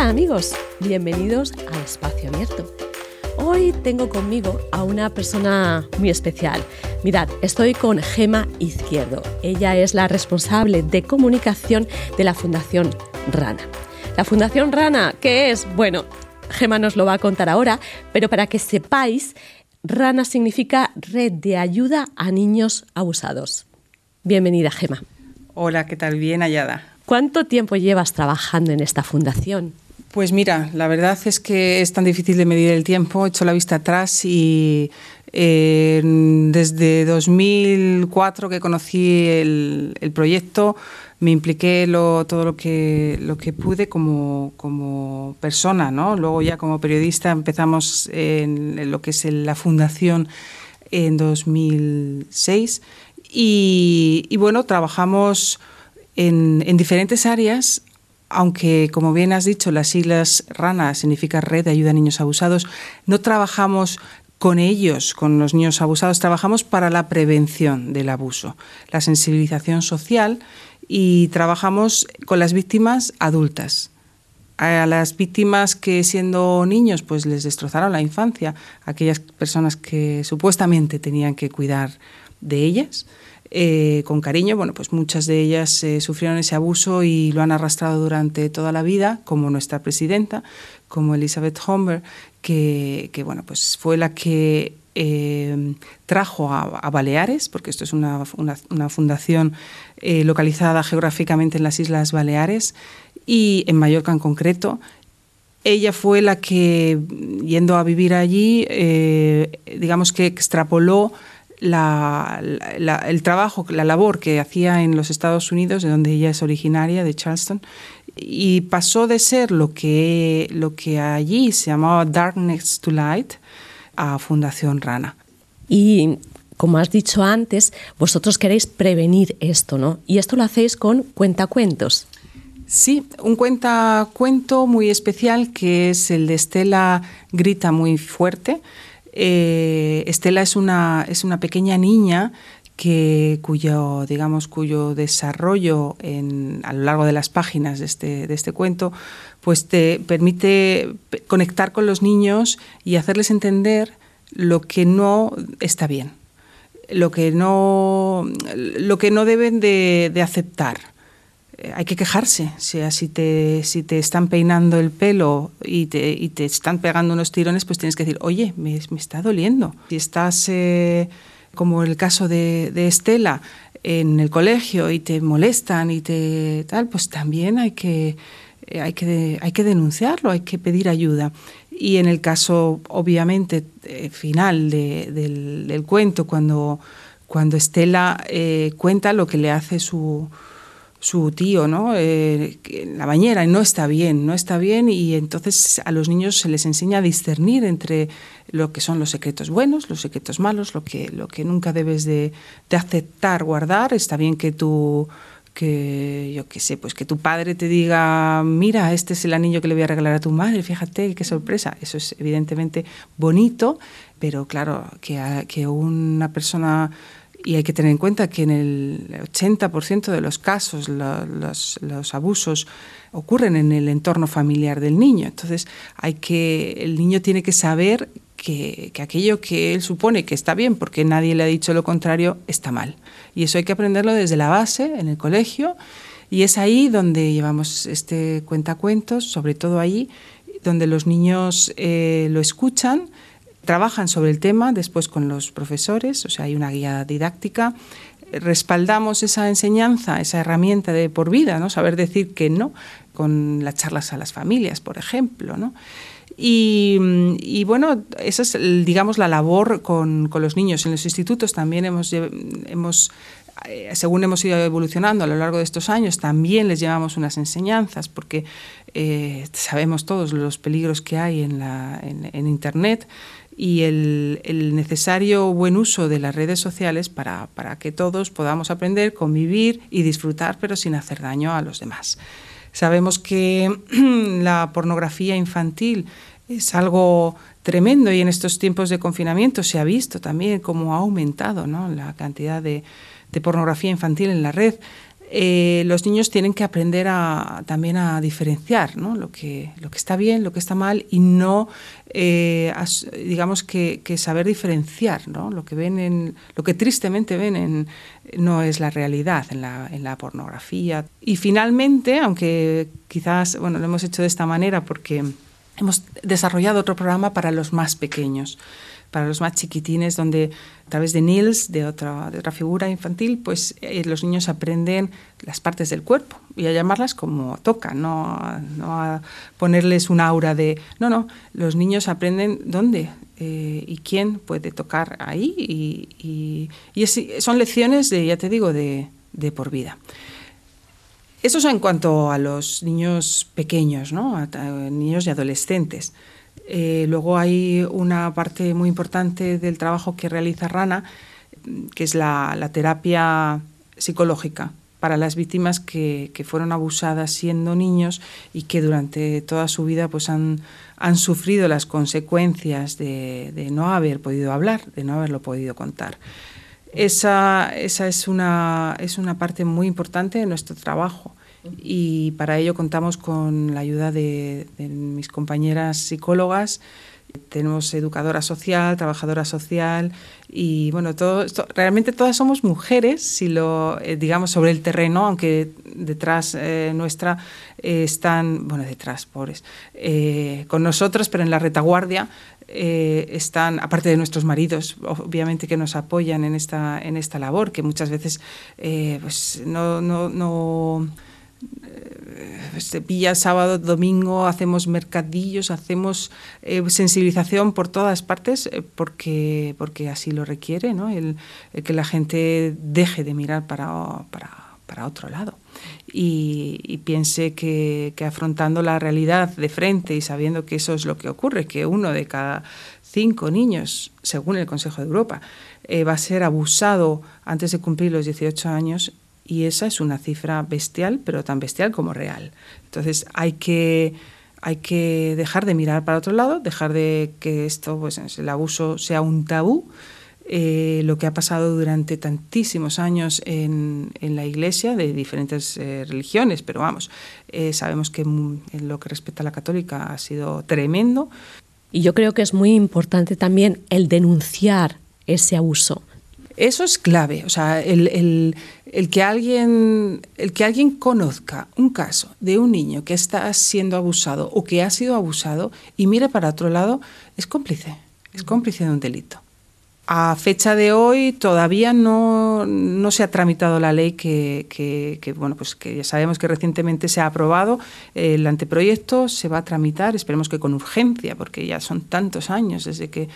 Hola amigos, bienvenidos a Espacio Abierto. Hoy tengo conmigo a una persona muy especial. Mirad, estoy con Gema Izquierdo. Ella es la responsable de comunicación de la Fundación Rana. La Fundación Rana, ¿qué es? Bueno, Gema nos lo va a contar ahora, pero para que sepáis, Rana significa Red de Ayuda a Niños Abusados. Bienvenida, Gema. Hola, ¿qué tal? Bien hallada. ¿Cuánto tiempo llevas trabajando en esta fundación? Pues mira, la verdad es que es tan difícil de medir el tiempo. He hecho la vista atrás y eh, desde 2004 que conocí el, proyecto me impliqué lo, todo lo que, lo que pude como, como, persona. ¿no? Luego ya como periodista empezamos en, lo que es la fundación en 2006 y, y bueno, trabajamos en, diferentes áreas, aunque como bien has dicho, las siglas RANA significa Red de Ayuda a Niños Abusados, no trabajamos con ellos, con los niños abusados, trabajamos para la prevención del abuso, la sensibilización social y trabajamos con las víctimas adultas. A las víctimas que siendo niños pues les destrozaron la infancia, aquellas personas que supuestamente tenían que cuidar de ellas, eh, con cariño. Bueno, pues muchas de ellas eh, sufrieron ese abuso y lo han arrastrado durante toda la vida, como nuestra presidenta, como Elizabeth Homer, que, bueno, pues fue la que eh, trajo a, Baleares, porque esto es una, fundación localizada geográficamente en las Islas Baleares y en Mallorca en concreto. Ella fue la que, yendo a vivir allí, digamos que extrapoló la, el trabajo, la labor que hacía en los Estados Unidos, de donde ella es originaria, de Charleston, y pasó de ser lo que, lo que allí se llamaba Darkness to Light a Fundación Rana. Y como has dicho antes, vosotros queréis prevenir esto, ¿no? Y esto lo hacéis con cuentacuentos. Sí, un cuentacuento muy especial que es el de Estela Grita muy fuerte eh, Estela es una, es una pequeña niña que, cuyo, digamos, cuyo desarrollo a lo largo de las páginas de este, de este cuento pues te permite conectar con los niños y hacerles entender lo que no está bien, lo que no, lo que no deben de, de aceptar hay que quejarse. O sea, si te, si te están peinando el pelo y te, y te están pegando unos tirones, pues tienes que decir, oye, me, está doliendo. Si estás, eh, como el caso de, Estela, en el colegio y te molestan y te tal, pues también hay que, eh, hay que, hay que denunciarlo, hay que pedir ayuda. Y en el caso, obviamente, eh, final del, del, cuento, cuando, cuando Estela cuenta lo que le hace su su tío, ¿no? Eh, la bañera, no está bien, no está bien, y entonces a los niños se les enseña a discernir entre lo que son los secretos buenos, los secretos malos, lo que, lo que nunca debes de, aceptar, guardar. Está bien que tú que yo qué sé, pues que tu padre te diga, mira, este es el anillo que le voy a regalar a tu madre, fíjate qué sorpresa. Eso es evidentemente bonito, pero claro, que, que una persona y hay que tener en cuenta que en el 80% de los casos los, abusos ocurren en el entorno familiar del niño. Entonces, hay que, el niño tiene que saber que, aquello que él supone que está bien, porque nadie le ha dicho lo contrario, está mal. Y eso hay que aprenderlo desde la base, en el colegio, y es ahí donde llevamos este cuentacuentos, sobre todo ahí, donde los niños eh, lo escuchan, trabajan sobre el tema después con los profesores, o sea, hay una guía didáctica. Respaldamos esa enseñanza, esa herramienta de por vida, ¿no? Saber decir que no, con las charlas a las familias, por ejemplo, ¿no? Y, bueno, esa es, digamos, la labor con, con, los niños. En los institutos también hemos, hemos eh, según hemos ido evolucionando a lo largo de estos años, también les llevamos unas enseñanzas, porque eh, sabemos todos los peligros que hay en, la, en Internet y el, necesario buen uso de las redes sociales para, que todos podamos aprender, convivir y disfrutar, pero sin hacer daño a los demás. Sabemos que la pornografía infantil es algo tremendo y en estos tiempos de confinamiento se ha visto también cómo ha aumentado la cantidad de, pornografía infantil en la red. eh, los niños tienen que aprender a, también a diferenciar ¿no? lo, que, lo que está bien, lo que está mal y no, eh, digamos que, saber diferenciar ¿no? lo que ven en, lo que tristemente ven en, no es la realidad en la, en la pornografía. Y finalmente, aunque quizás bueno, lo hemos hecho de esta manera porque hemos desarrollado otro programa para los más pequeños para los más chiquitines, donde a través de Nils, de otra, figura infantil, pues eh, los niños aprenden las partes del cuerpo y a llamarlas como toca, no, no a ponerles un aura de... No, no, los niños aprenden dónde eh, y quién puede tocar ahí y, son lecciones de, ya te digo, de por vida. Eso es en cuanto a los niños pequeños, ¿no? niños y adolescentes. Eh, luego hay una parte muy importante del trabajo que realiza Rana, que es la, terapia psicológica para las víctimas que, fueron abusadas siendo niños y que durante toda su vida pues han, sufrido las consecuencias de, no haber podido hablar, de no haberlo podido contar. Esa, esa es, una, es una parte muy importante de nuestro trabajo y para ello contamos con la ayuda de, mis compañeras psicólogas. Tenemos educadora social, trabajadora social y bueno, todo realmente todas somos mujeres, si lo eh, digamos sobre el terreno, aunque detrás eh, nuestra eh, están, bueno, detrás, pobres, con nosotros, pero en la retaguardia están, aparte de nuestros maridos, obviamente que nos apoyan en esta, en esta labor, que muchas veces pues no, no, se pilla sábado, domingo, hacemos mercadillos, hacemos eh, sensibilización por todas partes eh, porque, porque así lo requiere, ¿no? el, que la gente deje de mirar para, para, otro lado y, piense que, afrontando la realidad de frente y sabiendo que eso es lo que ocurre, que uno de cada cinco niños, según el Consejo de Europa, va a ser abusado antes de cumplir los 18 años, y esa es una cifra bestial, pero tan bestial como real. Entonces hay que, hay que dejar de mirar para otro lado, dejar de que esto, pues el abuso sea un tabú. Eh, lo que ha pasado durante tantísimos años en, en la Iglesia de diferentes eh, religiones, pero vamos, eh, sabemos que en lo que respecta a la católica ha sido tremendo. Y yo creo que es muy importante también el denunciar ese abuso. Eso es clave, o sea, el, que alguien, el que alguien conozca un caso de un niño que está siendo abusado o que ha sido abusado y mire para otro lado, es cómplice, es cómplice de un delito. A fecha de hoy todavía no, se ha tramitado la ley que, que, bueno, pues que ya sabemos que recientemente se ha aprobado. El anteproyecto se va a tramitar, esperemos que con urgencia, porque ya son tantos años desde que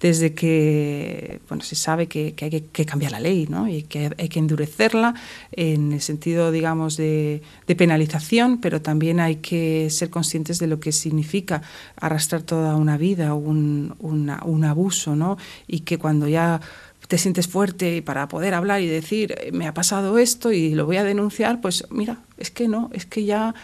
desde que bueno, se sabe que, hay que, cambiar la ley ¿no? y que hay que endurecerla en el sentido, digamos, de, penalización, pero también hay que ser conscientes de lo que significa arrastrar toda una vida, un, un abuso, ¿no? y que cuando ya te sientes fuerte para poder hablar y decir, eh, me ha pasado esto y lo voy a denunciar, pues mira, es que no, es que ya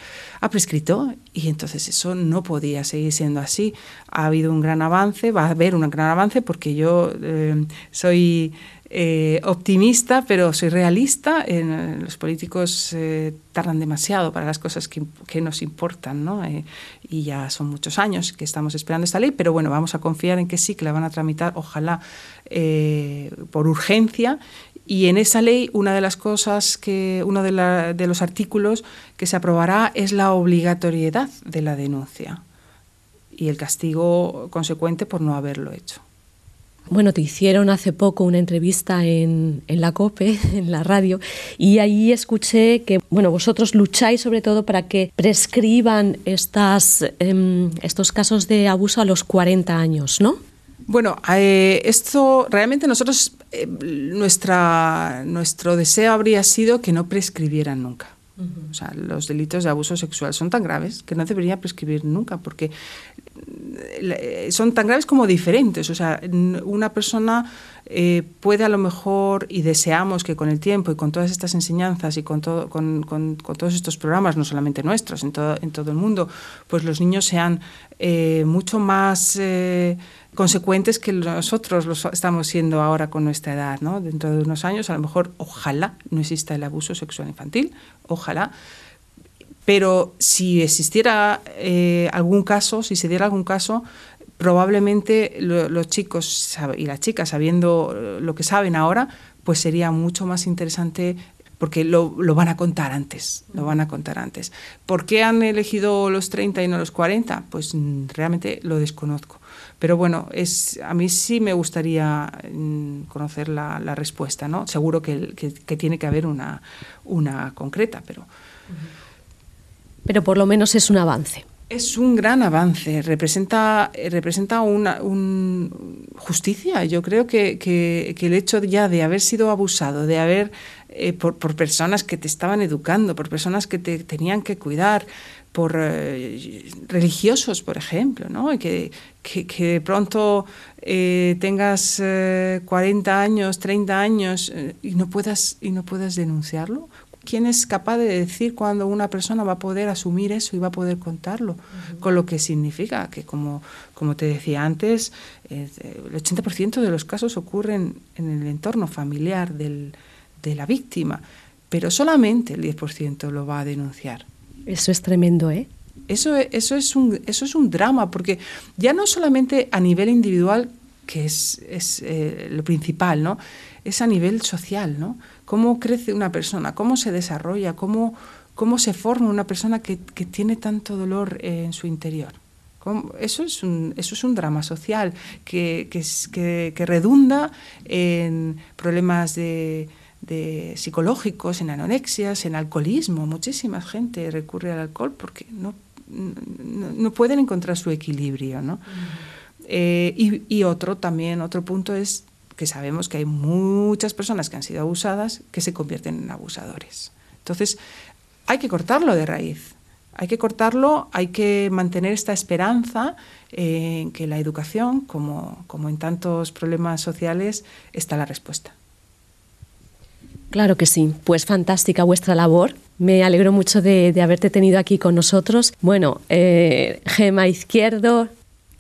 ha prescrito y entonces eso no podía seguir siendo así. Ha habido un gran avance, va a haber un gran avance porque yo eh, soy eh, optimista, pero soy realista. En, los políticos eh, tardan demasiado para las cosas que, nos importan, ¿no? Eh, y ya son muchos años que estamos esperando esta ley, pero bueno, vamos a confiar en que sí, que la van a tramitar, ojalá, por urgencia. Y en esa ley, una de las cosas que, uno de, de los artículos que se aprobará es la obligatoriedad de la denuncia y el castigo consecuente por no haberlo hecho. Bueno, te hicieron hace poco una entrevista en, la COPE, en la radio, y ahí escuché que, bueno, vosotros lucháis sobre todo para que prescriban estas, em, estos casos de abuso a los 40 años, ¿no? Bueno, eh, esto realmente nosotros, eh, nuestra, nuestro deseo habría sido que no prescribieran nunca. O sea, los delitos de abuso sexual son tan graves que no deberían prescribir nunca, porque son tan graves como diferentes. O sea, una persona eh, puede a lo mejor, y deseamos que con el tiempo y con todas estas enseñanzas y con, todo, con, todos estos programas, no solamente nuestros, en todo, en todo el mundo, pues los niños sean eh, mucho más eh, consecuentes que nosotros los estamos siendo ahora con nuestra edad. ¿no? Dentro de unos años, a lo mejor, ojalá no exista el abuso sexual infantil, ojalá. Pero si existiera algún caso, si se diera algún caso, probablemente los chicos y las chicas, sabiendo eh, lo que saben ahora, pues sería mucho más interesante porque lo, van a contar antes, lo van a contar antes. ¿Por qué han elegido los 30 y no los 40? Pues mm, realmente lo desconozco. Pero bueno, es, a mí sí me gustaría mm, conocer la, respuesta, ¿no? Seguro que, tiene que haber una, una concreta, pero... Pero por lo menos es un avance. Es un gran avance, representa, representa una justicia. Yo creo que, el hecho ya de haber sido abusado, de haber, eh, por, personas que te estaban educando, por personas que te tenían que cuidar, por eh, religiosos, por ejemplo, ¿no? que, que, pronto eh, tengas 40 años, 30 años y, no puedas, y no puedas denunciarlo, ¿Quién es capaz de decir cuándo una persona va a poder asumir eso y va a poder contarlo? Con lo que significa que, como, como te decía antes, el 80% de los casos ocurren en el entorno familiar del, de la víctima, pero solamente el 10% lo va a denunciar. Eso es tremendo, ¿eh? Eso, eso, es un, eso es un drama, porque ya no solamente a nivel individual, que es, es eh, lo principal, ¿no? Es a nivel social, ¿no? Cómo crece una persona, cómo se desarrolla, cómo, cómo se forma una persona que, tiene tanto dolor en su interior. Eso es, un, eso es un drama social que, que, redunda en problemas de, psicológicos, en anorexias, en alcoholismo. Muchísima gente recurre al alcohol porque no, no, pueden encontrar su equilibrio. ¿no? Eh, y, y, otro también, otro punto es que sabemos que hay muchas personas que han sido abusadas que se convierten en abusadores. Entonces, hay que cortarlo de raíz. Hay que cortarlo, hay que mantener esta esperanza en que la educación, como, como en tantos problemas sociales, está la respuesta. Claro que sí, pues fantástica vuestra labor. Me alegro mucho de, haberte tenido aquí con nosotros. Bueno, eh, Gema Izquierdo,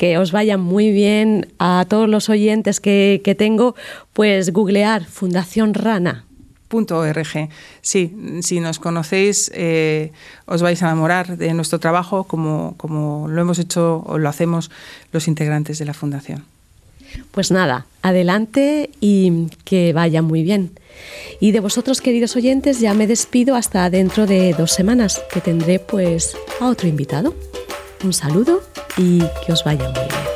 que os vaya muy bien a todos los oyentes que, tengo, pues googlear Fundación Rana. .org. Sí, si nos conocéis eh, os vais a enamorar de nuestro trabajo como, como lo hemos hecho o lo hacemos los integrantes de la Fundación. Pues nada, adelante y que vaya muy bien. Y de vosotros, queridos oyentes, ya me despido hasta dentro de dos semanas, que tendré pues a otro invitado. Un saludo y que os vaya muy bien.